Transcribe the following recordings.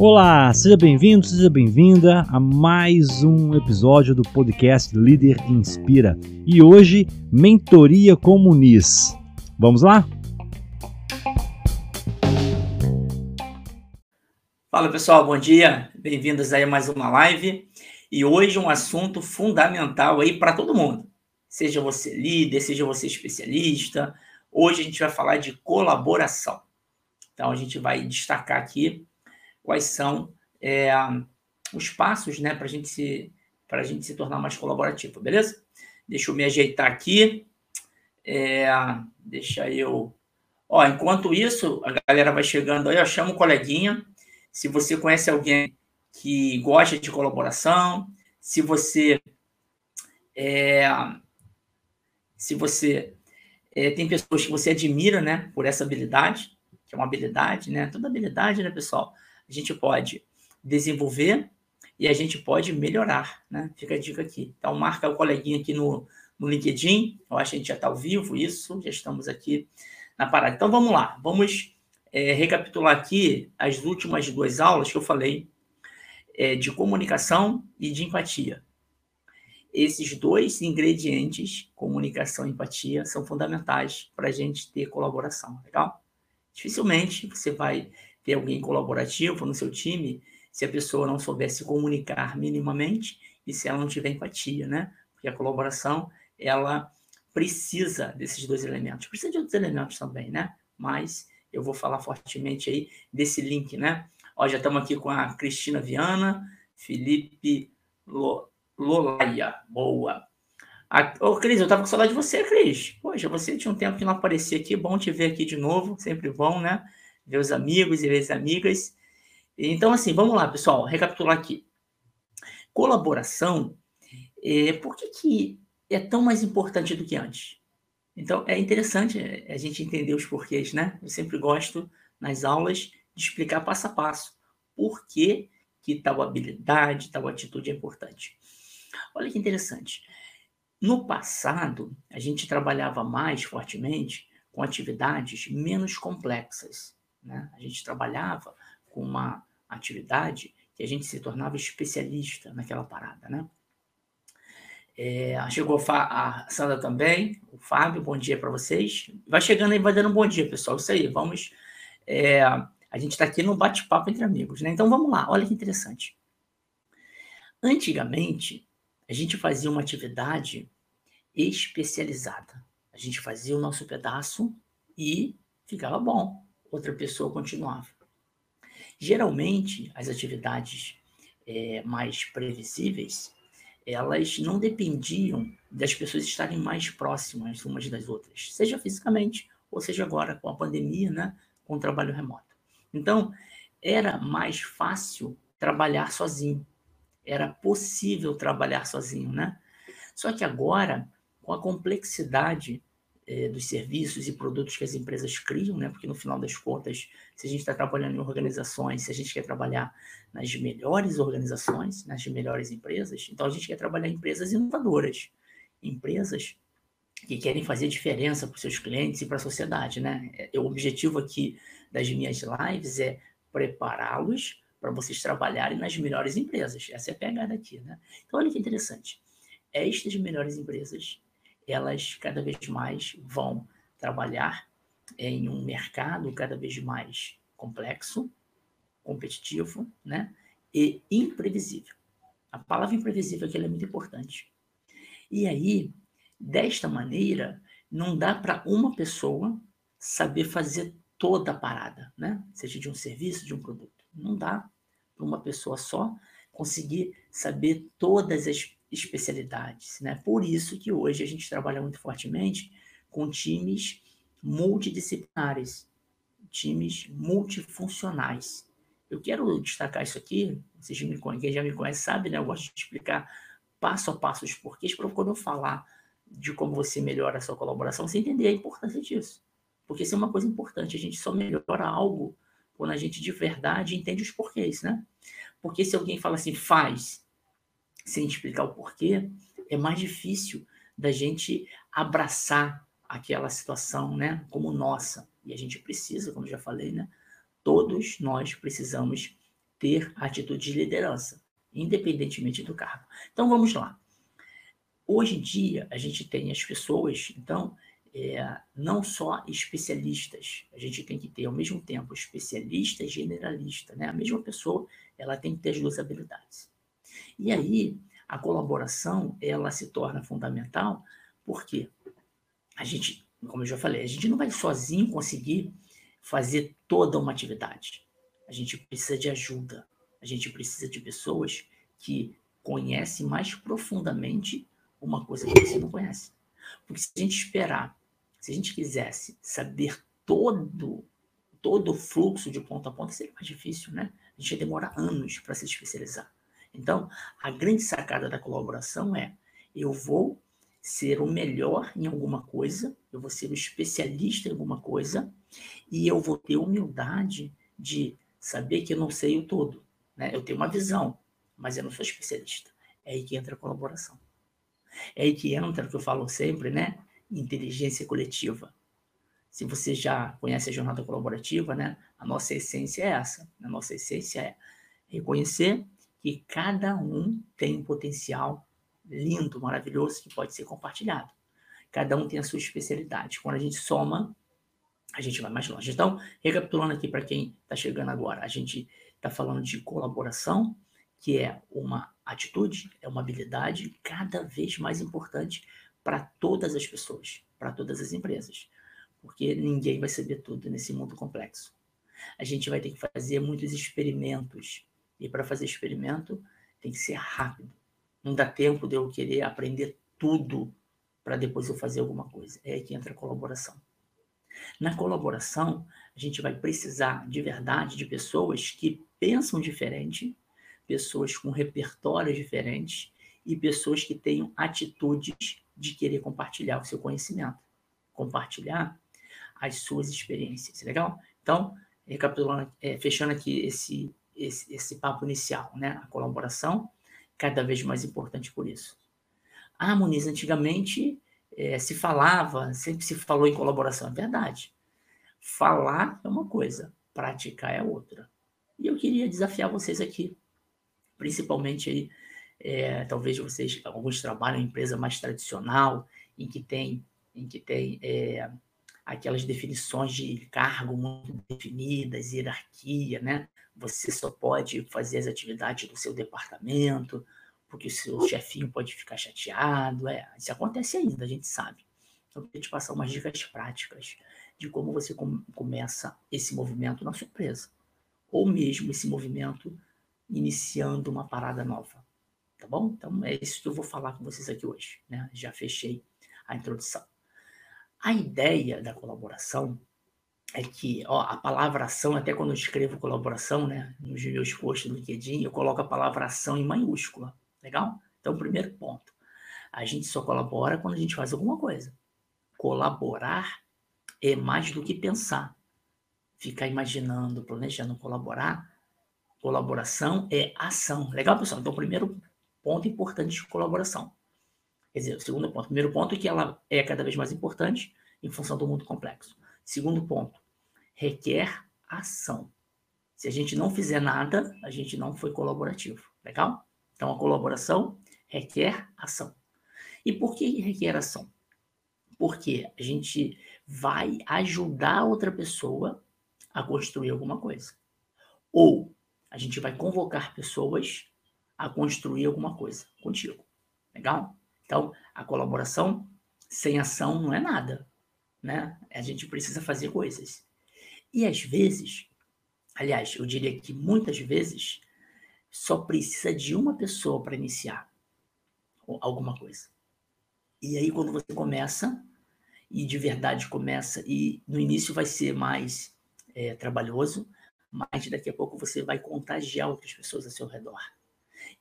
Olá, seja bem-vindo, seja bem-vinda a mais um episódio do podcast Líder Inspira. E hoje, Mentoria Comunis. Vamos lá? Fala pessoal, bom dia, bem-vindos aí a mais uma live. E hoje um assunto fundamental aí para todo mundo. Seja você líder, seja você especialista. Hoje a gente vai falar de colaboração. Então a gente vai destacar aqui quais são é, os passos né, para gente se, a gente se tornar mais colaborativo, beleza? Deixa eu me ajeitar aqui. É, deixa eu. Ó, enquanto isso, a galera vai chegando aí, ó, chama o coleguinha. Se você conhece alguém que gosta de colaboração, se você é, se você é, tem pessoas que você admira, né, por essa habilidade, que é uma habilidade, né, toda habilidade, né, pessoal, a gente pode desenvolver e a gente pode melhorar, né? Fica a dica aqui. Então, marca o coleguinha aqui no, no LinkedIn. Eu acho que a gente já está ao vivo, isso. Já estamos aqui na parada. Então, vamos lá. Vamos é, recapitular aqui as últimas duas aulas que eu falei é, de comunicação e de empatia. Esses dois ingredientes, comunicação e empatia, são fundamentais para a gente ter colaboração, legal? Dificilmente você vai ter alguém colaborativo no seu time se a pessoa não souber se comunicar minimamente e se ela não tiver empatia, né? Porque a colaboração, ela precisa desses dois elementos. Precisa de outros elementos também, né? Mas eu vou falar fortemente aí desse link, né? Ó, já estamos aqui com a Cristina Viana, Felipe Lolaia, boa. A, ô, Cris, eu tava com saudade de você, Cris. Poxa, você tinha um tempo que não aparecia aqui, bom te ver aqui de novo, sempre bom, né? ver os amigos e ver as amigas. Então, assim, vamos lá, pessoal, recapitular aqui. Colaboração, é, por que, que é tão mais importante do que antes? Então, é interessante a gente entender os porquês, né? Eu sempre gosto, nas aulas, de explicar passo a passo por que, que tal habilidade, tal atitude é importante. Olha que interessante. No passado, a gente trabalhava mais fortemente com atividades menos complexas. Né? A gente trabalhava com uma atividade que a gente se tornava especialista naquela parada. Né? É, chegou a Sandra também, o Fábio, bom dia para vocês. Vai chegando aí, vai dando um bom dia, pessoal. Isso aí, vamos. É, a gente está aqui no bate-papo entre amigos, né? Então vamos lá, olha que interessante. Antigamente, a gente fazia uma atividade especializada. A gente fazia o nosso pedaço e ficava bom outra pessoa continuava. Geralmente, as atividades é, mais previsíveis, elas não dependiam das pessoas estarem mais próximas umas das outras, seja fisicamente, ou seja agora com a pandemia, né, com o trabalho remoto. Então, era mais fácil trabalhar sozinho. Era possível trabalhar sozinho, né? Só que agora, com a complexidade é, dos serviços e produtos que as empresas criam, né? Porque no final das contas, se a gente está trabalhando em organizações, se a gente quer trabalhar nas melhores organizações, nas melhores empresas, então a gente quer trabalhar em empresas inovadoras, empresas que querem fazer diferença para os seus clientes e para a sociedade, né? É, o objetivo aqui das minhas lives é prepará-los para vocês trabalharem nas melhores empresas. Essa é a pegada aqui, né? Então, olha que interessante. Estas melhores empresas elas cada vez mais vão trabalhar em um mercado cada vez mais complexo, competitivo, né? E imprevisível. A palavra imprevisível aqui é muito importante. E aí, desta maneira, não dá para uma pessoa saber fazer toda a parada, né? Seja de um serviço, de um produto. Não dá para uma pessoa só conseguir saber todas as especialidades. Né? Por isso que hoje a gente trabalha muito fortemente com times multidisciplinares, times multifuncionais. Eu quero destacar isso aqui, vocês me conhecem, quem já me conhece sabe, né? Eu gosto de explicar passo a passo os porquês para quando eu falar de como você melhora a sua colaboração, você entender a importância disso. Porque isso é uma coisa importante, a gente só melhora algo quando a gente de verdade entende os porquês, né? Porque se alguém fala assim, faz, sem explicar o porquê, é mais difícil da gente abraçar aquela situação, né, como nossa. E a gente precisa, como já falei, né? Todos nós precisamos ter atitude de liderança, independentemente do cargo. Então vamos lá. Hoje em dia a gente tem as pessoas, então, é, não só especialistas, a gente tem que ter ao mesmo tempo especialista e generalista, né? A mesma pessoa, ela tem que ter as duas habilidades. E aí, a colaboração, ela se torna fundamental, porque a gente, como eu já falei, a gente não vai sozinho conseguir fazer toda uma atividade. A gente precisa de ajuda. A gente precisa de pessoas que conhecem mais profundamente uma coisa que você não conhece. Porque se a gente esperar, se a gente quisesse saber todo todo o fluxo de ponta a ponta, seria mais difícil, né? A gente ia demorar anos para se especializar. Então, a grande sacada da colaboração é: eu vou ser o melhor em alguma coisa, eu vou ser o especialista em alguma coisa, e eu vou ter humildade de saber que eu não sei o todo. Né? Eu tenho uma visão, mas eu não sou especialista. É aí que entra a colaboração. É aí que entra o que eu falo sempre, né? Inteligência coletiva. Se você já conhece a jornada colaborativa, né? A nossa essência é essa. A nossa essência é reconhecer que cada um tem um potencial lindo, maravilhoso que pode ser compartilhado. Cada um tem a sua especialidade. Quando a gente soma, a gente vai mais longe. Então, recapitulando aqui para quem está chegando agora, a gente está falando de colaboração, que é uma atitude, é uma habilidade cada vez mais importante para todas as pessoas, para todas as empresas, porque ninguém vai saber tudo nesse mundo complexo. A gente vai ter que fazer muitos experimentos e para fazer experimento tem que ser rápido. Não dá tempo de eu querer aprender tudo para depois eu fazer alguma coisa. É aí que entra a colaboração. Na colaboração, a gente vai precisar de verdade de pessoas que pensam diferente, pessoas com repertórios diferentes e pessoas que tenham atitudes de querer compartilhar o seu conhecimento, compartilhar as suas experiências. Legal? Então, recapitulando, é, fechando aqui esse esse, esse papo inicial, né? A colaboração, cada vez mais importante por isso. Ah, Muniz, antigamente é, se falava, sempre se falou em colaboração, é verdade. Falar é uma coisa, praticar é outra. E eu queria desafiar vocês aqui, principalmente aí, é, talvez vocês, alguns trabalham em empresa mais tradicional, em que tem, em que tem é, aquelas definições de cargo muito definidas, hierarquia, né? Você só pode fazer as atividades do seu departamento, porque o seu chefinho pode ficar chateado. É, isso acontece ainda, a gente sabe. Então, eu queria te passar umas dicas práticas de como você com, começa esse movimento na sua empresa. Ou mesmo esse movimento iniciando uma parada nova. Tá bom? Então, é isso que eu vou falar com vocês aqui hoje. Né? Já fechei a introdução. A ideia da colaboração é que ó, a palavra ação, até quando eu escrevo colaboração, né, nos meus posts no LinkedIn, eu coloco a palavra ação em maiúscula. Legal? Então, primeiro ponto. A gente só colabora quando a gente faz alguma coisa. Colaborar é mais do que pensar. Ficar imaginando, planejando colaborar. Colaboração é ação. Legal, pessoal? Então, primeiro ponto importante de colaboração. Quer dizer, o segundo ponto. O primeiro ponto é que ela é cada vez mais importante em função do mundo complexo. Segundo ponto, requer ação. Se a gente não fizer nada, a gente não foi colaborativo. Legal? Então, a colaboração requer ação. E por que requer ação? Porque a gente vai ajudar outra pessoa a construir alguma coisa. Ou a gente vai convocar pessoas a construir alguma coisa contigo. Legal? Então, a colaboração sem ação não é nada, né? A gente precisa fazer coisas. E às vezes, aliás, eu diria que muitas vezes, só precisa de uma pessoa para iniciar alguma coisa. E aí, quando você começa, e de verdade começa, e no início vai ser mais é, trabalhoso, mas daqui a pouco você vai contagiar outras pessoas ao seu redor.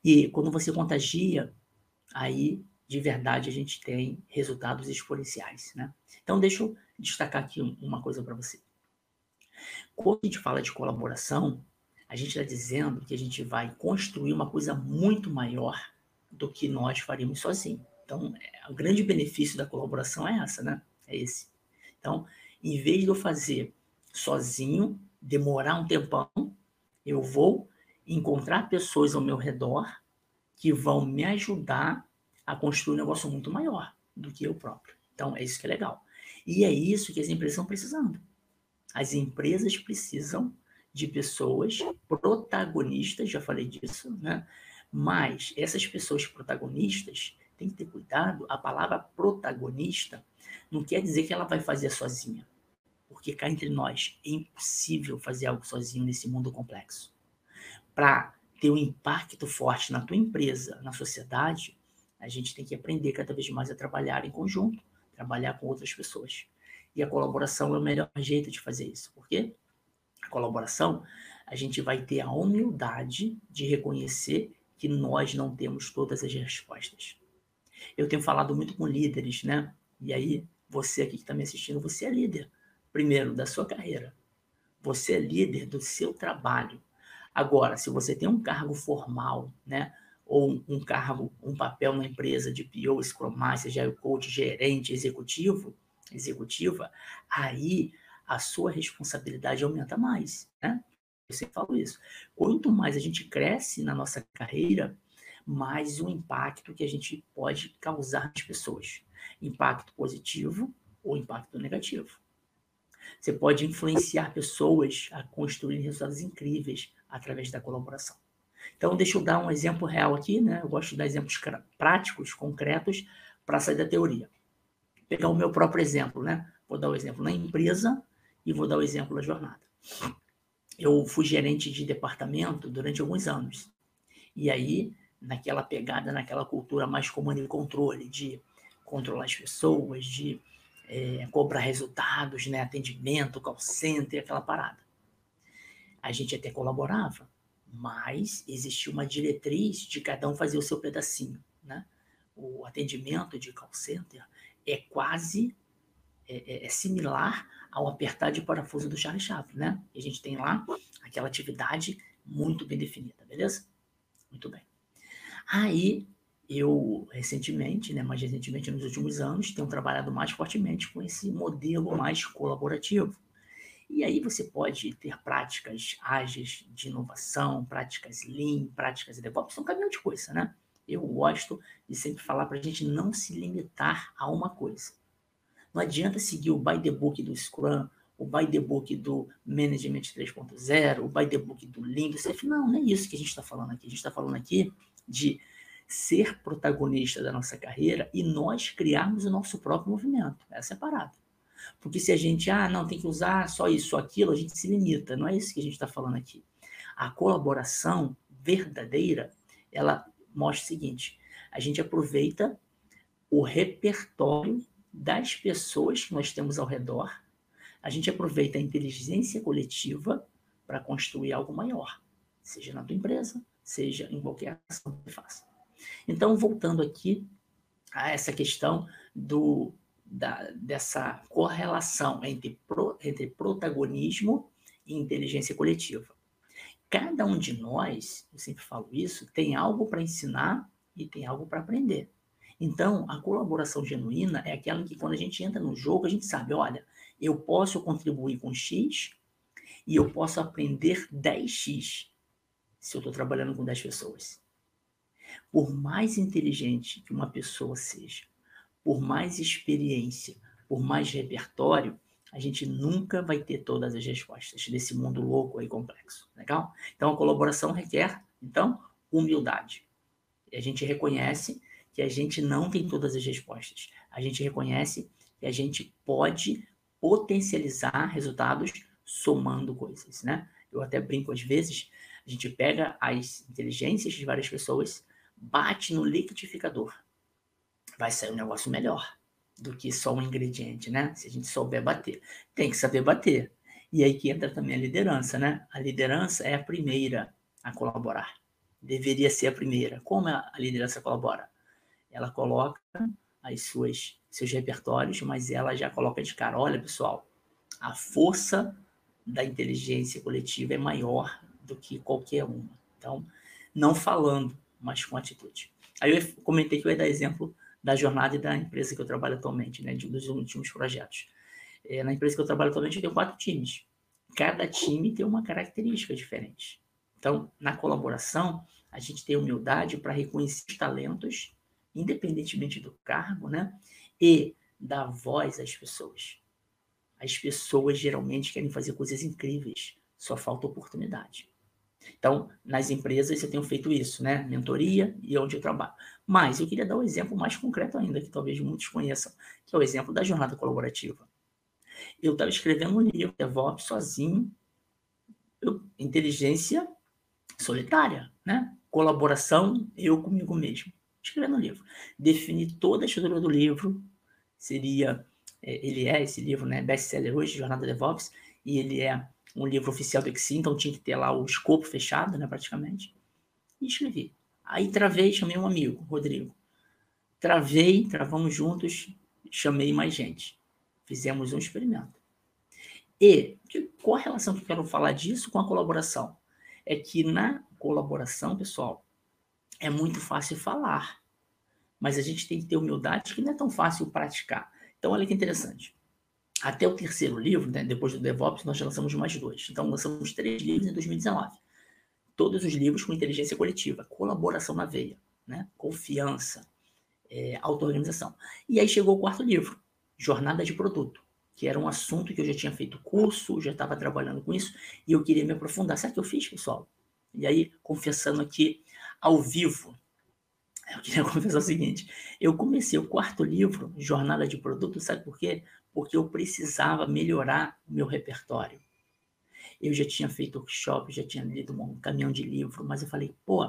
E quando você contagia, aí de verdade a gente tem resultados exponenciais. Né? Então, deixa eu destacar aqui uma coisa para você. Quando a gente fala de colaboração, a gente está dizendo que a gente vai construir uma coisa muito maior do que nós faríamos sozinhos. Então, é, o grande benefício da colaboração é essa, né? É esse. Então, Em vez de eu fazer sozinho, demorar um tempão, eu vou encontrar pessoas ao meu redor que vão me ajudar a construir um negócio muito maior do que eu próprio. Então, é isso que é legal. E é isso que as empresas estão precisando. As empresas precisam de pessoas protagonistas, já falei disso, né? Mas essas pessoas protagonistas têm que ter cuidado. A palavra protagonista não quer dizer que ela vai fazer sozinha. Porque cá entre nós é impossível fazer algo sozinho nesse mundo complexo. Para ter um impacto forte na tua empresa, na sociedade, a gente tem que aprender cada vez mais a trabalhar em conjunto, trabalhar com outras pessoas. E a colaboração é o melhor jeito de fazer isso. Por quê? A colaboração, a gente vai ter a humildade de reconhecer que nós não temos todas as respostas. Eu tenho falado muito com líderes, né? E aí, você aqui que está me assistindo, você é líder, primeiro, da sua carreira. Você é líder do seu trabalho. Agora, se você tem um cargo formal, né? Ou um cargo, um papel na empresa de PO, Scrum Master, Agile Coach, gerente, executivo, executiva, aí a sua responsabilidade aumenta mais, né? Eu sempre falo isso. Quanto mais a gente cresce na nossa carreira, mais o impacto que a gente pode causar nas pessoas. Impacto positivo ou impacto negativo. Você pode influenciar pessoas a construir resultados incríveis através da colaboração. Então, deixa eu dar um exemplo real aqui, né? Eu gosto de dar exemplos práticos, concretos, para sair da teoria. Vou pegar o meu próprio exemplo, né? Vou dar o um exemplo na empresa e vou dar o um exemplo da jornada eu fui gerente de departamento durante alguns anos. E aí, naquela pegada, naquela cultura mais comando e controle, de controlar as pessoas, de é, cobrar resultados, né, atendimento, call center, aquela parada. A gente até colaborava, mas existia uma diretriz de cada um fazer o seu pedacinho. Né? O atendimento de call center é quase é, é, é similar ao apertar de parafuso do Charlie Chaplin, né? E a gente tem lá aquela atividade muito bem definida, beleza? Muito bem. Aí, eu recentemente, né, mais recentemente nos últimos anos, tenho trabalhado mais fortemente com esse modelo mais colaborativo. E aí você pode ter práticas ágeis de inovação, práticas lean, práticas de DevOps, são um de coisa, né? Eu gosto de sempre falar para a gente não se limitar a uma coisa. Não adianta seguir o by the book do Scrum, o by the book do Management 3.0, o by the book do Lean, do CF. Não, não é isso que a gente está falando aqui. A gente está falando aqui de ser protagonista da nossa carreira e nós criarmos o nosso próprio movimento. Essa é a parada. Porque se a gente, ah, não, tem que usar só isso, aquilo, a gente se limita. Não é isso que a gente está falando aqui. A colaboração verdadeira, ela mostra o seguinte: a gente aproveita o repertório das pessoas que nós temos ao redor, a gente aproveita a inteligência coletiva para construir algo maior, seja na tua empresa, seja em qualquer ação que faça. Então, voltando aqui a essa questão do, da, dessa correlação entre, pro, entre protagonismo e inteligência coletiva. Cada um de nós, eu sempre falo isso, tem algo para ensinar e tem algo para aprender. Então, a colaboração genuína é aquela em que quando a gente entra no jogo, a gente sabe, olha, eu posso contribuir com X e eu posso aprender 10X se eu estou trabalhando com 10 pessoas. Por mais inteligente que uma pessoa seja, por mais experiência, por mais repertório, a gente nunca vai ter todas as respostas desse mundo louco e complexo. Legal? Então, a colaboração requer, então, humildade. E a gente reconhece que a gente não tem todas as respostas. A gente reconhece que a gente pode potencializar resultados somando coisas, né? Eu até brinco às vezes, a gente pega as inteligências de várias pessoas, bate no liquidificador. Vai sair um negócio melhor do que só um ingrediente, né? Se a gente souber bater. Tem que saber bater. E aí que entra também a liderança, né? A liderança é a primeira a colaborar. Deveria ser a primeira. Como a liderança colabora? ela coloca as suas seus repertórios, mas ela já coloca de cara, olha pessoal, a força da inteligência coletiva é maior do que qualquer uma. Então, não falando, mas com atitude. Aí eu comentei que eu ia dar exemplo da jornada e da empresa que eu trabalho atualmente, né, dos últimos projetos. É, na empresa que eu trabalho atualmente, eu tenho quatro times. Cada time tem uma característica diferente. Então, na colaboração, a gente tem humildade para reconhecer os talentos, independentemente do cargo, né? E dar voz às pessoas. As pessoas geralmente querem fazer coisas incríveis, só falta oportunidade. Então, nas empresas eu tenho feito isso, né? Mentoria e onde eu trabalho. Mas eu queria dar um exemplo mais concreto ainda, que talvez muitos conheçam, que é o exemplo da jornada colaborativa. Eu estava escrevendo um livro, DevOps, sozinho, eu, inteligência solitária, né? Colaboração, eu comigo mesmo. Escrevendo um livro. Defini toda a estrutura do livro, seria, é, ele é esse livro, né? Best-seller hoje, Jornada DevOps, e ele é um livro oficial do Exi, então tinha que ter lá o escopo fechado, né, praticamente. E escrevi. Aí travei, chamei um amigo, Rodrigo. Travei, travamos juntos, chamei mais gente. Fizemos um experimento. E qual a relação que eu quero falar disso com a colaboração? É que na colaboração, pessoal, é muito fácil falar, mas a gente tem que ter humildade que não é tão fácil praticar. Então, olha que interessante. Até o terceiro livro, né, depois do DevOps, nós lançamos mais dois. Então, lançamos três livros em 2019. Todos os livros com inteligência coletiva, colaboração na veia, né, confiança, é, auto-organização. E aí chegou o quarto livro, Jornada de Produto, que era um assunto que eu já tinha feito curso, já estava trabalhando com isso, e eu queria me aprofundar. Sabe o que eu fiz, pessoal? E aí, confessando aqui ao vivo, eu queria confessar o seguinte: eu comecei o quarto livro, Jornada de Produto, sabe por quê? Porque eu precisava melhorar o meu repertório. Eu já tinha feito workshop, já tinha lido um caminhão de livro, mas eu falei, pô,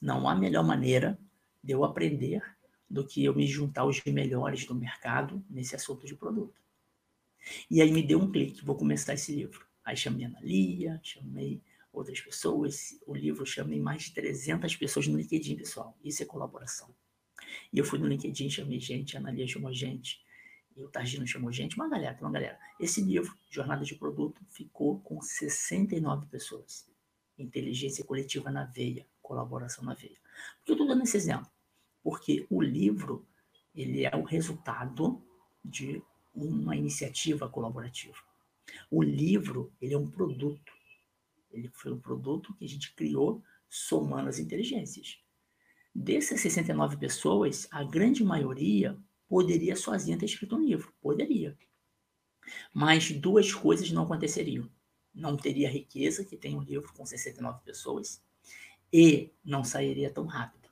não há melhor maneira de eu aprender do que eu me juntar aos melhores do mercado nesse assunto de produto. E aí me deu um clique, vou começar esse livro. Aí chamei a Analia, chamei outras pessoas, o livro chamei mais de 300 pessoas no LinkedIn, pessoal. Isso é colaboração. E eu fui no LinkedIn, chamei gente, a Analia chamou gente, e o Targino chamou gente, uma galera, uma galera. Esse livro, Jornada de Produto, ficou com 69 pessoas. Inteligência coletiva na veia, colaboração na veia. Por que eu estou dando esse exemplo? Porque o livro, ele é o resultado de uma iniciativa colaborativa. O livro, ele é um produto. Ele foi um produto que a gente criou somando as inteligências. Dessas 69 pessoas, a grande maioria poderia sozinha ter escrito um livro, poderia. Mas duas coisas não aconteceriam. Não teria a riqueza que tem um livro com 69 pessoas e não sairia tão rápido.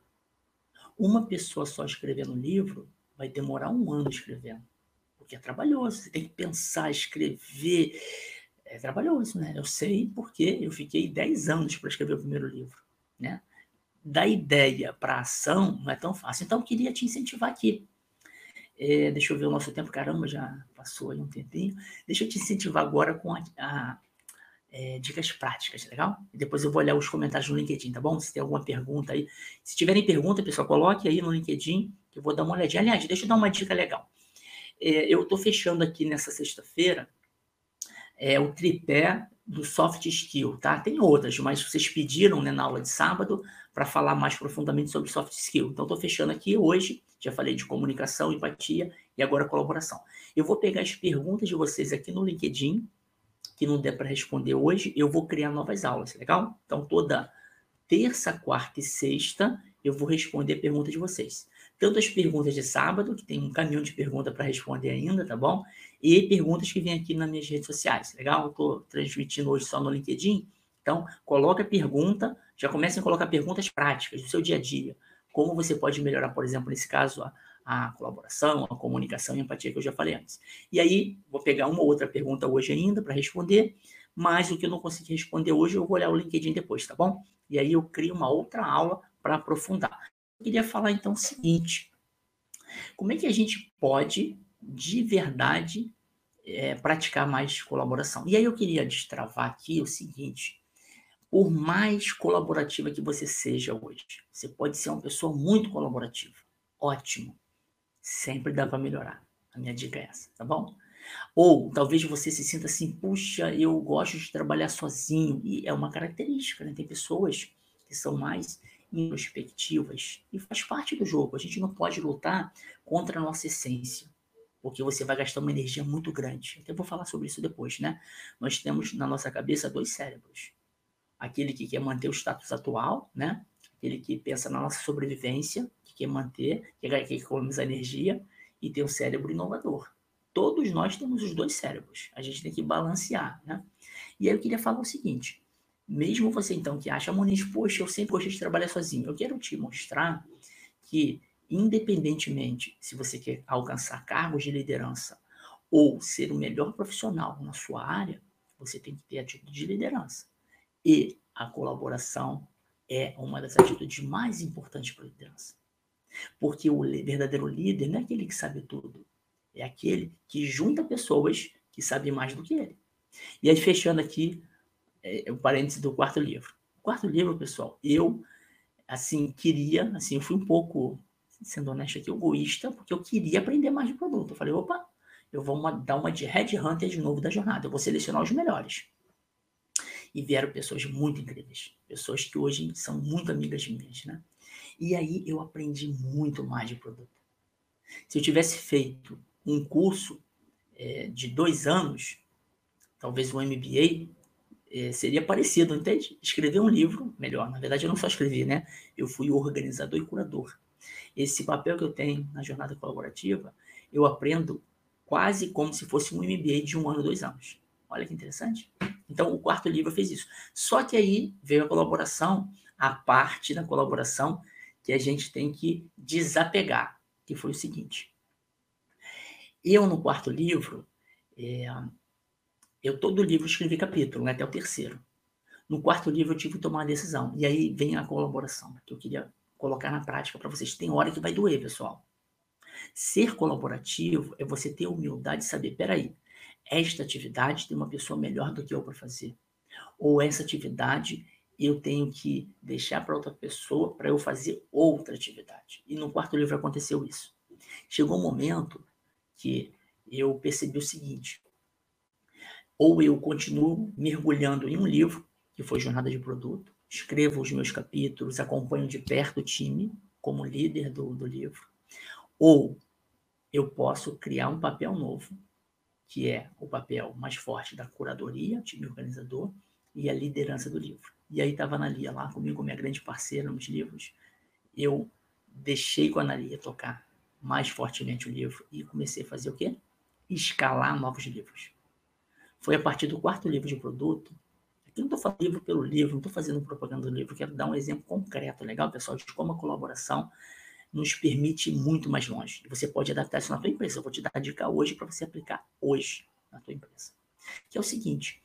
Uma pessoa só escrevendo um livro vai demorar um ano escrevendo, porque é trabalhoso. Você tem que pensar, escrever. É trabalhoso, né? Eu sei porque eu fiquei 10 anos para escrever o primeiro livro, né? Da ideia para ação não é tão fácil. Então, eu queria te incentivar aqui. É, deixa eu ver o nosso tempo, caramba, já passou aí um tempinho. Deixa eu te incentivar agora com a, a é, dicas práticas, legal? E depois eu vou olhar os comentários no LinkedIn, tá bom? Se tem alguma pergunta aí. Se tiverem pergunta, pessoal, coloque aí no LinkedIn, que eu vou dar uma olhadinha. Aliás, deixa eu dar uma dica legal. É, eu estou fechando aqui nessa sexta-feira é, o tripé do soft skill, tá? Tem outras, mas vocês pediram né, na aula de sábado para falar mais profundamente sobre soft skill. Então, estou fechando aqui hoje já falei de comunicação, empatia e agora colaboração. Eu vou pegar as perguntas de vocês aqui no LinkedIn, que não der para responder hoje, eu vou criar novas aulas, legal? Então, toda terça, quarta e sexta, eu vou responder a pergunta de vocês. Tanto as perguntas de sábado, que tem um caminhão de pergunta para responder ainda, tá bom? E perguntas que vêm aqui nas minhas redes sociais, legal? Eu estou transmitindo hoje só no LinkedIn, então coloca a pergunta, já comecem a colocar perguntas práticas do seu dia a dia como você pode melhorar, por exemplo, nesse caso, a, a colaboração, a comunicação e a empatia que eu já falei antes. E aí, vou pegar uma ou outra pergunta hoje ainda para responder, mas o que eu não consegui responder hoje, eu vou olhar o LinkedIn depois, tá bom? E aí eu crio uma outra aula para aprofundar. Eu queria falar então o seguinte: como é que a gente pode, de verdade, é, praticar mais colaboração? E aí eu queria destravar aqui o seguinte: por mais colaborativa que você seja hoje, você pode ser uma pessoa muito colaborativa. Ótimo. Sempre dá para melhorar. A minha dica é essa, tá bom? Ou talvez você se sinta assim, puxa, eu gosto de trabalhar sozinho. E é uma característica, né? Tem pessoas que são mais introspectivas e faz parte do jogo. A gente não pode lutar contra a nossa essência. porque você vai gastar uma energia muito grande. Até vou falar sobre isso depois, né? Nós temos na nossa cabeça dois cérebros. Aquele que quer manter o status atual, né? Aquele que pensa na nossa sobrevivência, que quer manter, que quer economizar energia, e tem o cérebro inovador. Todos nós temos os dois cérebros. A gente tem que balancear, né? E aí eu queria falar o seguinte: mesmo você então que acha, Moniz, poxa, eu sempre gostei de trabalhar sozinho, eu quero te mostrar que independentemente se você quer alcançar cargos de liderança ou ser o melhor profissional na sua área, você tem que ter atitude de liderança. E a colaboração é uma das atitudes mais importantes para a liderança. Porque o verdadeiro líder não é aquele que sabe tudo, é aquele que junta pessoas que sabem mais do que ele. E aí, fechando aqui é, o parênteses do quarto livro. O quarto livro, pessoal, eu, assim, queria, assim, eu fui um pouco sendo honesto aqui, egoísta, porque eu queria aprender mais de produto. Eu falei, opa, eu vou uma, dar uma de Red Hunter de novo da jornada, eu vou selecionar os melhores. E vieram pessoas muito incríveis, pessoas que hoje são muito amigas minhas, né? E aí eu aprendi muito mais de produto. Se eu tivesse feito um curso é, de dois anos, talvez um MBA, é, seria parecido, entende? Escrever um livro, melhor, na verdade eu não só escrevi, né? Eu fui organizador e curador. Esse papel que eu tenho na jornada colaborativa, eu aprendo quase como se fosse um MBA de um ano, dois anos. Olha que interessante. Então, o quarto livro fez isso. Só que aí veio a colaboração, a parte da colaboração que a gente tem que desapegar, que foi o seguinte. Eu, no quarto livro, é, eu todo livro escrevi capítulo, né, até o terceiro. No quarto livro eu tive que tomar uma decisão. E aí vem a colaboração, que eu queria colocar na prática para vocês. Tem hora que vai doer, pessoal. Ser colaborativo é você ter humildade e saber, peraí, esta atividade tem uma pessoa melhor do que eu para fazer. Ou essa atividade eu tenho que deixar para outra pessoa para eu fazer outra atividade. E no quarto livro aconteceu isso. Chegou um momento que eu percebi o seguinte: ou eu continuo mergulhando em um livro, que foi Jornada de Produto, escrevo os meus capítulos, acompanho de perto o time como líder do, do livro, ou eu posso criar um papel novo, que é o papel mais forte da curadoria, time organizador, e a liderança do livro. E aí estava a Analia lá comigo, minha grande parceira nos livros. Eu deixei com a Analia tocar mais fortemente o livro e comecei a fazer o quê? Escalar novos livros. Foi a partir do quarto livro de produto Aqui não estou falando livro pelo livro, não estou fazendo propaganda do livro, quero dar um exemplo concreto, legal, pessoal, de como a colaboração nos permite muito mais longe. Você pode adaptar isso na tua empresa. Eu vou te dar a dica hoje para você aplicar hoje na tua empresa. Que é o seguinte,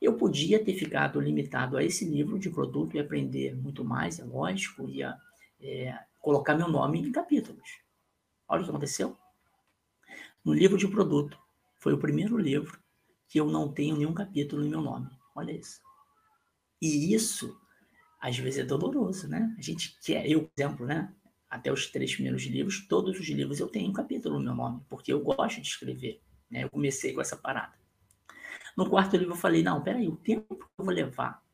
eu podia ter ficado limitado a esse livro de produto e aprender muito mais, é lógico, ia é, colocar meu nome em capítulos. Olha o que aconteceu. No livro de produto, foi o primeiro livro que eu não tenho nenhum capítulo em meu nome. Olha isso. E isso, às vezes, é doloroso, né? A gente quer, eu, por exemplo, né? Até os três primeiros livros, todos os livros eu tenho um capítulo no meu nome, porque eu gosto de escrever. Né? Eu comecei com essa parada. No quarto livro eu falei, não, peraí, o tempo que eu vou levar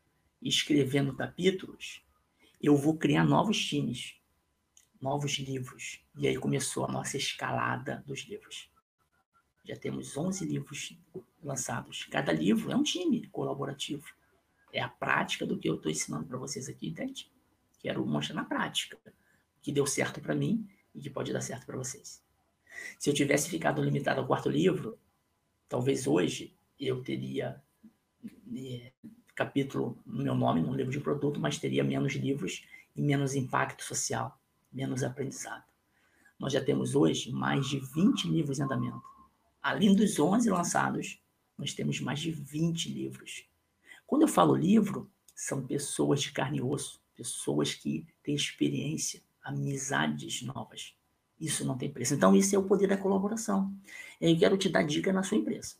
escrevendo capítulos, eu vou criar novos times, novos livros. E aí começou a nossa escalada dos livros. Já temos 11 livros lançados. Cada livro é um time colaborativo. É a prática do que eu estou ensinando para vocês aqui, entende? Quero mostrar na prática que deu certo para mim e que pode dar certo para vocês. Se eu tivesse ficado limitado ao quarto livro, talvez hoje eu teria é, capítulo no meu nome, no livro de produto, mas teria menos livros e menos impacto social, menos aprendizado. Nós já temos hoje mais de 20 livros em andamento além dos 11 lançados, nós temos mais de 20 livros. Quando eu falo livro, são pessoas de carne e osso, pessoas que têm experiência, amizades novas. Isso não tem preço. Então, isso é o poder da colaboração. Eu quero te dar dica na sua empresa.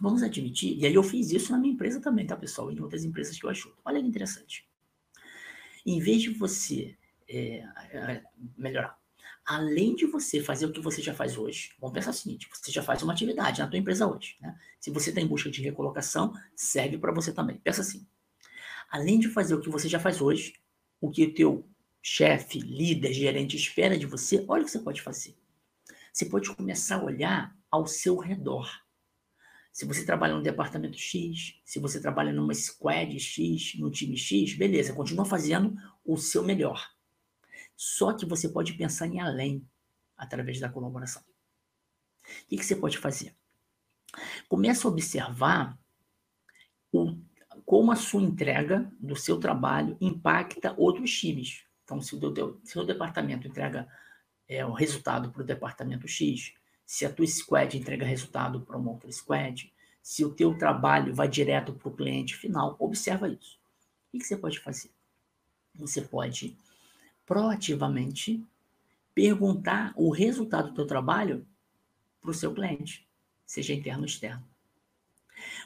Vamos admitir, e aí eu fiz isso na minha empresa também, tá, pessoal? Em outras empresas que eu ajudo. Olha que interessante. Em vez de você é, é melhorar, além de você fazer o que você já faz hoje, vamos pensar o seguinte, você já faz uma atividade na tua empresa hoje, né? Se você está em busca de recolocação, serve para você também. Pensa assim, além de fazer o que você já faz hoje, o que o teu chefe, líder, gerente espera de você, olha o que você pode fazer. Você pode começar a olhar ao seu redor. Se você trabalha no departamento X, se você trabalha numa squad X, no time X, beleza, continua fazendo o seu melhor. Só que você pode pensar em além através da colaboração. O que, que você pode fazer? Começa a observar o, como a sua entrega do seu trabalho impacta outros times. Então, se o teu, departamento entrega é, o resultado para o departamento X, se a tua squad entrega resultado para uma outra squad, se o teu trabalho vai direto para o cliente final, observa isso. O que você pode fazer? Você pode proativamente perguntar o resultado do teu trabalho para o seu cliente, seja interno ou externo.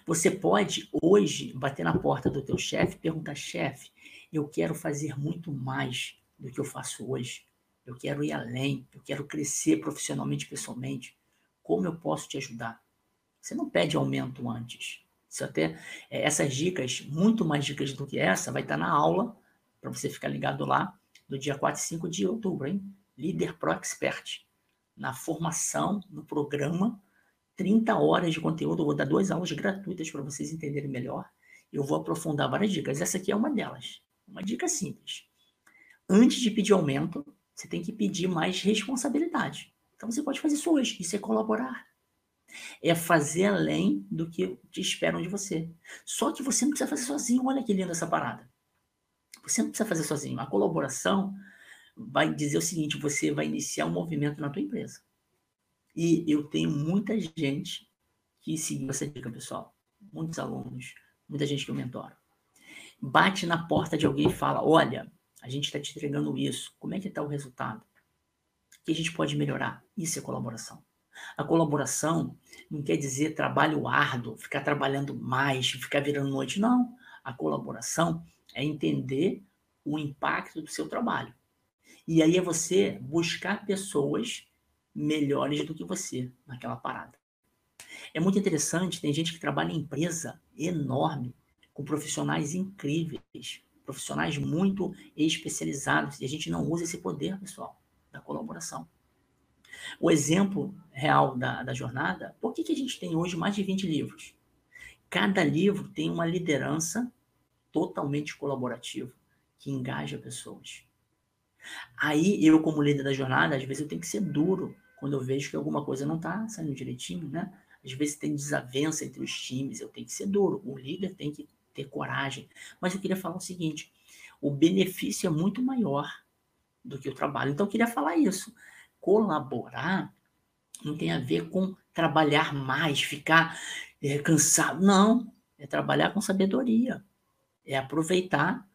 Você pode hoje bater na porta do teu chefe e perguntar, chefe, eu quero fazer muito mais do que eu faço hoje. Eu quero ir além, eu quero crescer profissionalmente, pessoalmente. Como eu posso te ajudar? Você não pede aumento antes. Isso até é, essas dicas, muito mais dicas do que essa, vai estar na aula para você ficar ligado lá do dia 4 e 5 de outubro, hein? Líder Pro Expert. Na formação, no programa, 30 horas de conteúdo. Eu vou dar duas aulas gratuitas para vocês entenderem melhor. Eu vou aprofundar várias dicas. Essa aqui é uma delas. Uma dica simples. Antes de pedir aumento, você tem que pedir mais responsabilidade. Então você pode fazer isso hoje. Isso é colaborar. É fazer além do que te esperam de você. Só que você não precisa fazer sozinho. Olha que linda essa parada. Você não precisa fazer sozinho. A colaboração vai dizer o seguinte: você vai iniciar um movimento na tua empresa. E eu tenho muita gente que seguiu essa dica, pessoal. Muitos alunos, muita gente que eu mentoro. Bate na porta de alguém e fala: Olha, a gente está te entregando isso. Como é que está o resultado? O que a gente pode melhorar? Isso é colaboração. A colaboração não quer dizer trabalho árduo, ficar trabalhando mais, ficar virando noite. Não. A colaboração é entender o impacto do seu trabalho. E aí é você buscar pessoas melhores do que você naquela parada. É muito interessante, tem gente que trabalha em empresa enorme, com profissionais incríveis, profissionais muito especializados, e a gente não usa esse poder, pessoal, da colaboração. O exemplo real da, da jornada, por que, que a gente tem hoje mais de 20 livros? Cada livro tem uma liderança totalmente colaborativa, que engaja pessoas. Aí eu, como líder da jornada, às vezes eu tenho que ser duro quando eu vejo que alguma coisa não está saindo direitinho, né? Às vezes tem desavença entre os times, eu tenho que ser duro. O líder tem que ter coragem. Mas eu queria falar o seguinte: o benefício é muito maior do que o trabalho. Então eu queria falar isso. Colaborar não tem a ver com trabalhar mais, ficar é, cansado. Não. É trabalhar com sabedoria. É aproveitar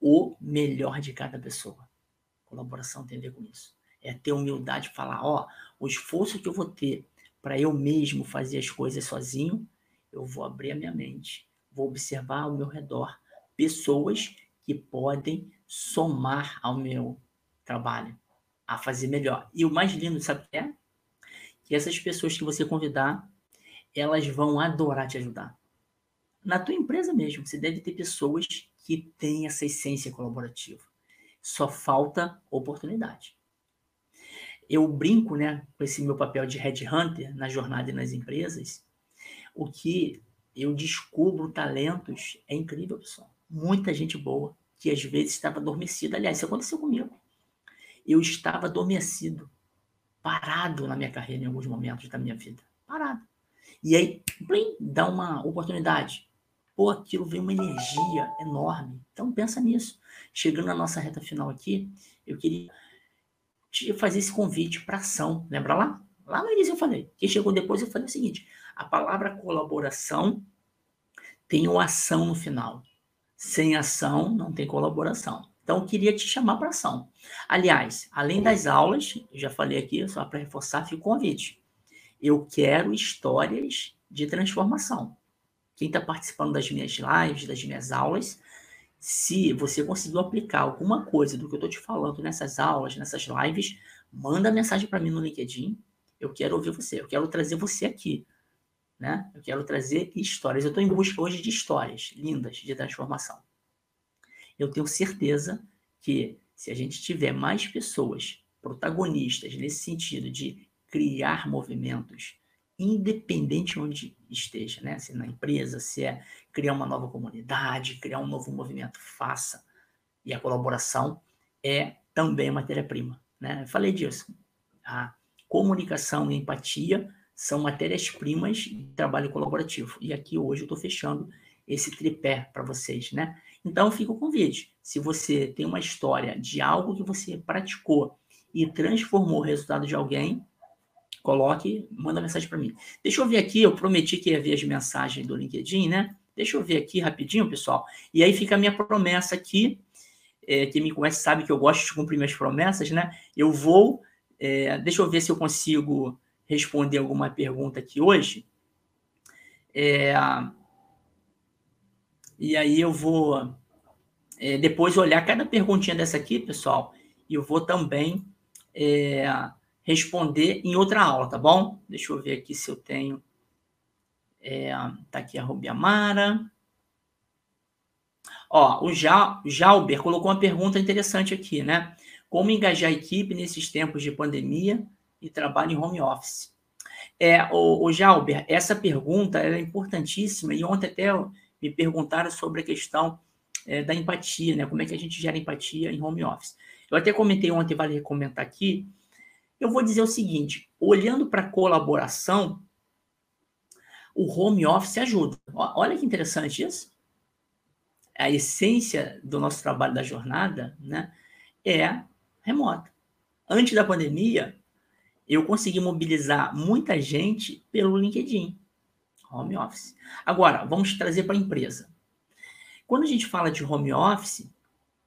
o melhor de cada pessoa. Colaboração tem a ver com isso. É ter humildade, falar, ó, o esforço que eu vou ter para eu mesmo fazer as coisas sozinho, eu vou abrir a minha mente, vou observar ao meu redor pessoas que podem somar ao meu trabalho, a fazer melhor. E o mais lindo, sabe o que é? Que essas pessoas que você convidar, elas vão adorar te ajudar. Na tua empresa mesmo, você deve ter pessoas que têm essa essência colaborativa. Só falta oportunidade. Eu brinco, né, com esse meu papel de headhunter na jornada e nas empresas. O que eu descubro talentos é incrível, pessoal. Muita gente boa que às vezes estava adormecida. Aliás, isso aconteceu comigo. Eu estava adormecido, parado na minha carreira em alguns momentos da minha vida. Parado. E aí, plim, dá uma oportunidade. Pô, aquilo vem uma energia enorme. Então pensa nisso. Chegando na nossa reta final aqui, eu queria te fazer esse convite para ação. Lembra lá? Lá no início eu falei. Quem chegou depois eu falei o seguinte: a palavra colaboração tem o ação no final. Sem ação não tem colaboração. Então eu queria te chamar para ação. Aliás, além das aulas, já falei aqui, só para reforçar, fica o convite. Eu quero histórias de transformação. Quem está participando das minhas lives, das minhas aulas, se você conseguiu aplicar alguma coisa do que eu estou te falando nessas aulas, nessas lives, manda mensagem para mim no LinkedIn. Eu quero ouvir você, eu quero trazer você aqui. Né? Eu quero trazer histórias. Eu estou em busca hoje de histórias lindas de transformação. Eu tenho certeza que se a gente tiver mais pessoas protagonistas nesse sentido de criar movimentos, independente onde esteja, né? Se é na empresa, se é criar uma nova comunidade, criar um novo movimento, faça. E a colaboração é também matéria-prima, né? Falei disso. A comunicação e empatia são matérias-primas de trabalho colaborativo. E aqui hoje eu estou fechando esse tripé para vocês, né? Então fica o convite. Se você tem uma história de algo que você praticou e transformou o resultado de alguém, coloque, manda mensagem para mim. Deixa eu ver aqui, eu prometi que ia ver as mensagens do LinkedIn, né? Deixa eu ver aqui rapidinho, pessoal. E aí fica a minha promessa aqui. É, quem me conhece sabe que eu gosto de cumprir minhas promessas, né? Eu vou. É, deixa eu ver se eu consigo responder alguma pergunta aqui hoje. É, e aí eu vou é, depois olhar cada perguntinha dessa aqui, pessoal, e eu vou também é, responder em outra aula, tá bom? Deixa eu ver aqui se eu tenho. É, tá aqui a Rubiamara. Ó, o ja, Jalber colocou uma pergunta interessante aqui, né? Como engajar a equipe nesses tempos de pandemia e trabalho em home office? É, o, o Jalber, essa pergunta é importantíssima e ontem até me perguntaram sobre a questão é, da empatia, né? Como é que a gente gera empatia em home office. Eu até comentei ontem, vale comentar aqui. Eu vou dizer o seguinte: olhando para colaboração, o home office ajuda. Olha que interessante isso. A essência do nosso trabalho da jornada né, é remota. Antes da pandemia, eu consegui mobilizar muita gente pelo LinkedIn, home office. Agora, vamos trazer para a empresa. Quando a gente fala de home office,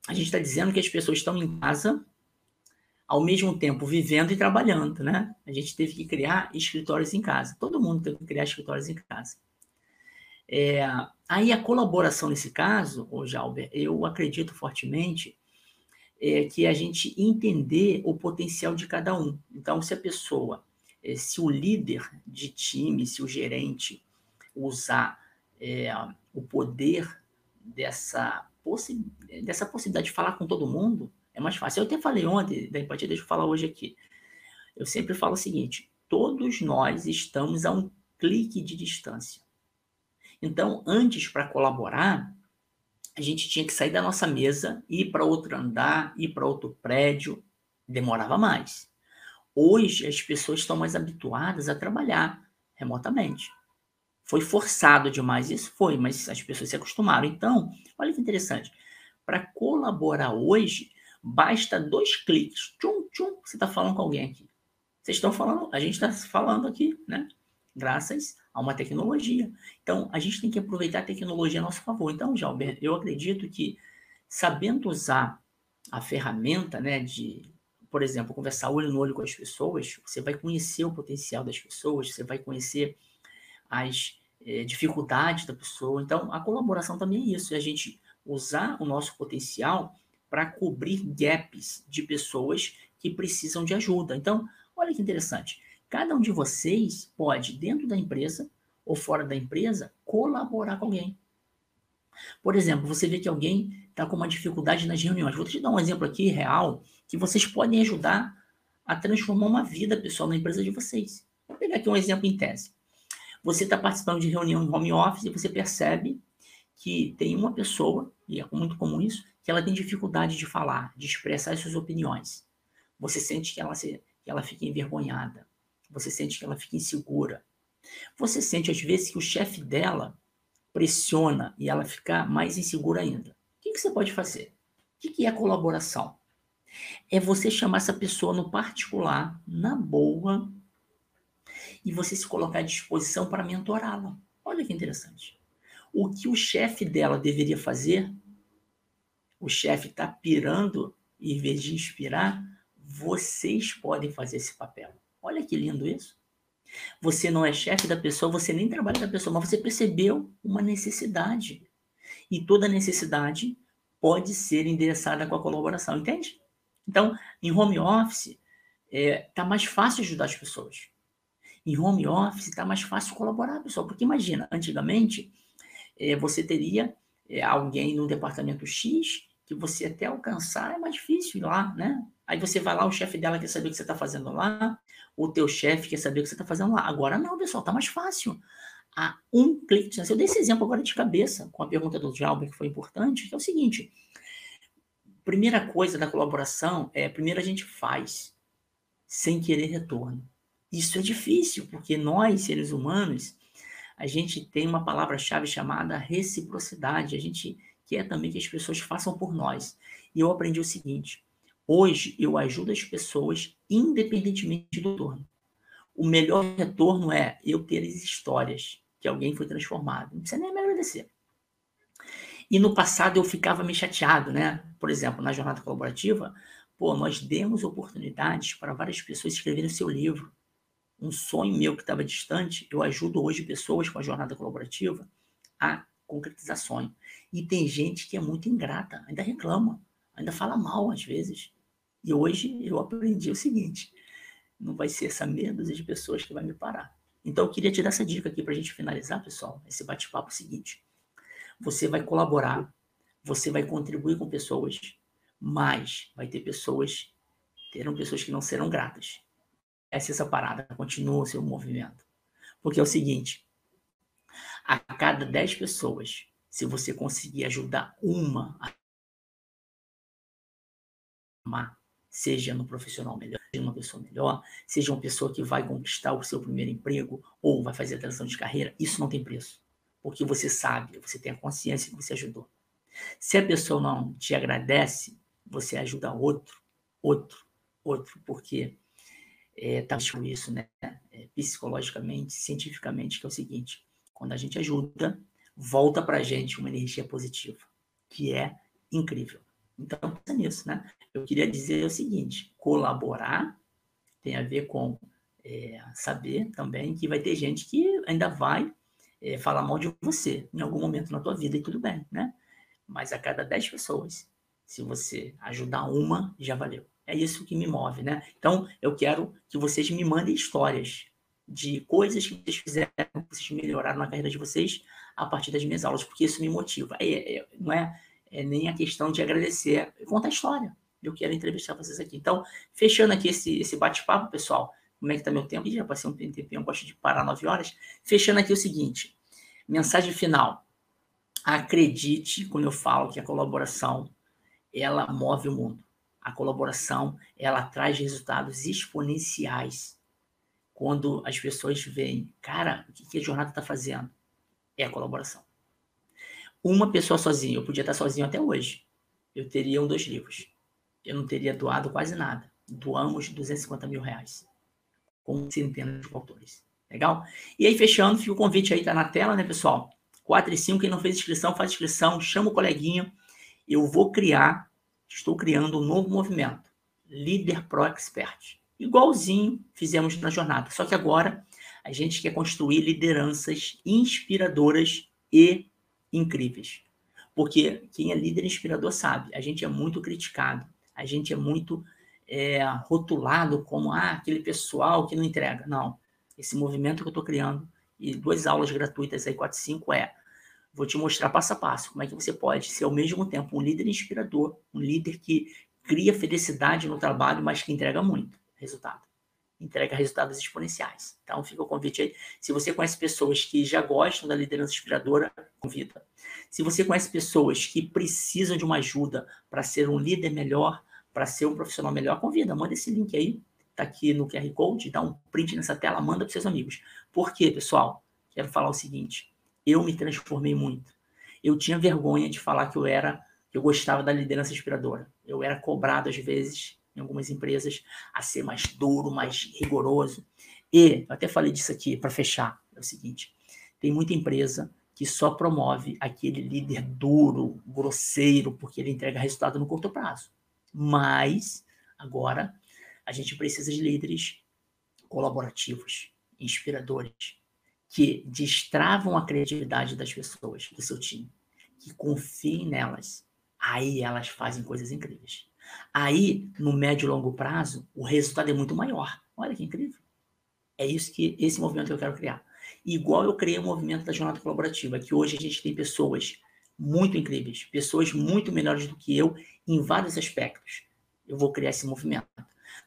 a gente está dizendo que as pessoas estão em casa ao mesmo tempo vivendo e trabalhando, né? A gente teve que criar escritórios em casa. Todo mundo teve que criar escritórios em casa. É, aí a colaboração nesse caso, ô Jalber, eu acredito fortemente é, que a gente entender o potencial de cada um. Então, se a pessoa, é, se o líder de time, se o gerente usar é, o poder dessa, possi dessa possibilidade de falar com todo mundo, é mais fácil. Eu até falei ontem da empatia, deixa eu falar hoje aqui. Eu sempre falo o seguinte: todos nós estamos a um clique de distância. Então, antes, para colaborar, a gente tinha que sair da nossa mesa, ir para outro andar, ir para outro prédio, demorava mais. Hoje, as pessoas estão mais habituadas a trabalhar remotamente. Foi forçado demais, isso foi, mas as pessoas se acostumaram. Então, olha que interessante. Para colaborar hoje, basta dois cliques. Tchum, tchum, você está falando com alguém aqui. Vocês estão falando, a gente está falando aqui, né? Graças a uma tecnologia. Então, a gente tem que aproveitar a tecnologia a nosso favor. Então, Jalber, eu acredito que sabendo usar a ferramenta, né, de, por exemplo, conversar olho no olho com as pessoas, você vai conhecer o potencial das pessoas, você vai conhecer as é, dificuldades da pessoa. Então, a colaboração também é isso, é a gente usar o nosso potencial para cobrir gaps de pessoas que precisam de ajuda. Então, olha que interessante. Cada um de vocês pode, dentro da empresa ou fora da empresa, colaborar com alguém. Por exemplo, você vê que alguém está com uma dificuldade nas reuniões. Vou te dar um exemplo aqui real que vocês podem ajudar a transformar uma vida pessoal na empresa de vocês. Vou pegar aqui um exemplo em tese. Você está participando de reunião em home office e você percebe que tem uma pessoa, e é muito comum isso, que ela tem dificuldade de falar, de expressar as suas opiniões. Você sente que ela, se, que ela fica envergonhada. Você sente que ela fica insegura. Você sente, às vezes, que o chefe dela pressiona e ela fica mais insegura ainda. O que, que você pode fazer? O que, que é colaboração? É você chamar essa pessoa no particular, na boa, e você se colocar à disposição para mentorá-la. Olha que interessante. O que o chefe dela deveria fazer, o chefe está pirando, em vez de inspirar, vocês podem fazer esse papel. Olha que lindo isso. Você não é chefe da pessoa, você nem trabalha com a pessoa, mas você percebeu uma necessidade. E toda necessidade pode ser endereçada com a colaboração, entende? Então, em home office, está é, tá mais fácil ajudar as pessoas. Em home office está mais fácil colaborar, pessoal, porque imagina, antigamente é, você teria é, alguém no departamento X que você até alcançar é mais difícil ir lá, né? Aí você vai lá, o chefe dela quer saber o que você está fazendo lá, o teu chefe quer saber o que você está fazendo lá. Agora não, pessoal, está mais fácil. Há um clique. Eu dei esse exemplo agora de cabeça com a pergunta do Jalber, que foi importante, que é o seguinte. Primeira coisa da colaboração é, primeiro a gente faz sem querer retorno. Isso é difícil, porque nós, seres humanos, a gente tem uma palavra-chave chamada reciprocidade. A gente quer também que as pessoas façam por nós. E eu aprendi o seguinte: hoje eu ajudo as pessoas independentemente do retorno. O melhor retorno é eu ter as histórias que alguém foi transformado. Não precisa nem me agradecer. E no passado eu ficava me chateado, né? Por exemplo, na jornada colaborativa, pô, nós demos oportunidades para várias pessoas escreverem seu livro um sonho meu que estava distante, eu ajudo hoje pessoas com a jornada colaborativa a concretizar sonho. E tem gente que é muito ingrata, ainda reclama, ainda fala mal às vezes. E hoje eu aprendi o seguinte: não vai ser essa meia dúzia de pessoas que vai me parar. Então eu queria te dar essa dica aqui para a gente finalizar, pessoal, esse bate-papo é seguinte. Você vai colaborar, você vai contribuir com pessoas, mas vai ter pessoas, terão pessoas que não serão gratas essa parada, continua o seu movimento. Porque é o seguinte, a cada 10 pessoas, se você conseguir ajudar uma a seja no profissional melhor, seja uma pessoa melhor, seja uma pessoa que vai conquistar o seu primeiro emprego ou vai fazer a transição de carreira, isso não tem preço. Porque você sabe, você tem a consciência que você ajudou. Se a pessoa não te agradece, você ajuda outro, outro, outro, porque é, tá isso, né? É, psicologicamente, cientificamente, que é o seguinte: quando a gente ajuda, volta para a gente uma energia positiva, que é incrível. Então, pensa nisso, né? Eu queria dizer o seguinte: colaborar tem a ver com é, saber também que vai ter gente que ainda vai é, falar mal de você em algum momento na tua vida e tudo bem, né? Mas a cada 10 pessoas, se você ajudar uma, já valeu. É isso que me move, né? Então, eu quero que vocês me mandem histórias de coisas que vocês fizeram, que vocês melhoraram na carreira de vocês a partir das minhas aulas, porque isso me motiva. É, é, não é, é, nem a questão de agradecer, é contar a história. Eu quero entrevistar vocês aqui. Então, fechando aqui esse, esse bate-papo, pessoal, como é que tá meu tempo? Já passei um tempinho, eu gosto de parar nove horas. Fechando aqui o seguinte, mensagem final. Acredite quando eu falo que a colaboração, ela move o mundo a colaboração ela traz resultados exponenciais. Quando as pessoas veem, cara, o que a jornada está fazendo? É a colaboração. Uma pessoa sozinha, eu podia estar sozinho até hoje. Eu teria um dois livros. Eu não teria doado quase nada. Doamos 250 mil reais. Com centenas de autores. Legal? E aí, fechando, fica o convite aí, tá na tela, né, pessoal? 4 e 5, quem não fez inscrição, faz inscrição, chama o coleguinha. Eu vou criar estou criando um novo movimento, Líder Pro Expert. Igualzinho fizemos na jornada, só que agora a gente quer construir lideranças inspiradoras e incríveis. Porque quem é líder inspirador sabe, a gente é muito criticado, a gente é muito é, rotulado como ah, aquele pessoal que não entrega. Não, esse movimento que eu estou criando, e duas aulas gratuitas aí, 4 e 5, é Vou te mostrar passo a passo como é que você pode ser ao mesmo tempo um líder inspirador, um líder que cria felicidade no trabalho, mas que entrega muito resultado. Entrega resultados exponenciais. Então fica o convite aí. Se você conhece pessoas que já gostam da liderança inspiradora, convida. Se você conhece pessoas que precisam de uma ajuda para ser um líder melhor, para ser um profissional melhor, convida. Manda esse link aí. Está aqui no QR Code, dá um print nessa tela, manda para seus amigos. Por quê, pessoal? Quero falar o seguinte eu me transformei muito. Eu tinha vergonha de falar que eu era, que eu gostava da liderança inspiradora. Eu era cobrado às vezes em algumas empresas a ser mais duro, mais rigoroso. E eu até falei disso aqui para fechar, é o seguinte: tem muita empresa que só promove aquele líder duro, grosseiro, porque ele entrega resultado no curto prazo. Mas agora a gente precisa de líderes colaborativos, inspiradores, que destravam a criatividade das pessoas, do seu time, que confiem nelas, aí elas fazem coisas incríveis. Aí, no médio e longo prazo, o resultado é muito maior. Olha que incrível. É isso que esse movimento que eu quero criar. Igual eu criei o movimento da jornada colaborativa, que hoje a gente tem pessoas muito incríveis, pessoas muito melhores do que eu em vários aspectos. Eu vou criar esse movimento.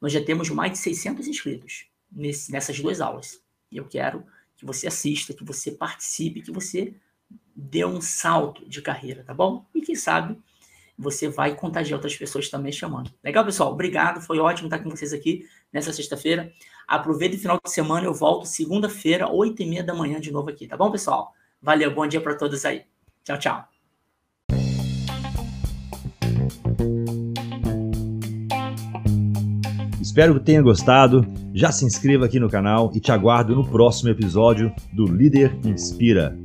Nós já temos mais de 600 inscritos nesse, nessas duas aulas. E eu quero que você assista, que você participe, que você dê um salto de carreira, tá bom? E quem sabe você vai contagiar outras pessoas também chamando. Legal, pessoal? Obrigado, foi ótimo estar com vocês aqui nessa sexta-feira. Aproveita o final de semana, eu volto segunda-feira, oito e meia da manhã de novo aqui, tá bom, pessoal? Valeu, bom dia para todos aí. Tchau, tchau. Espero que tenha gostado. Já se inscreva aqui no canal e te aguardo no próximo episódio do Líder Inspira.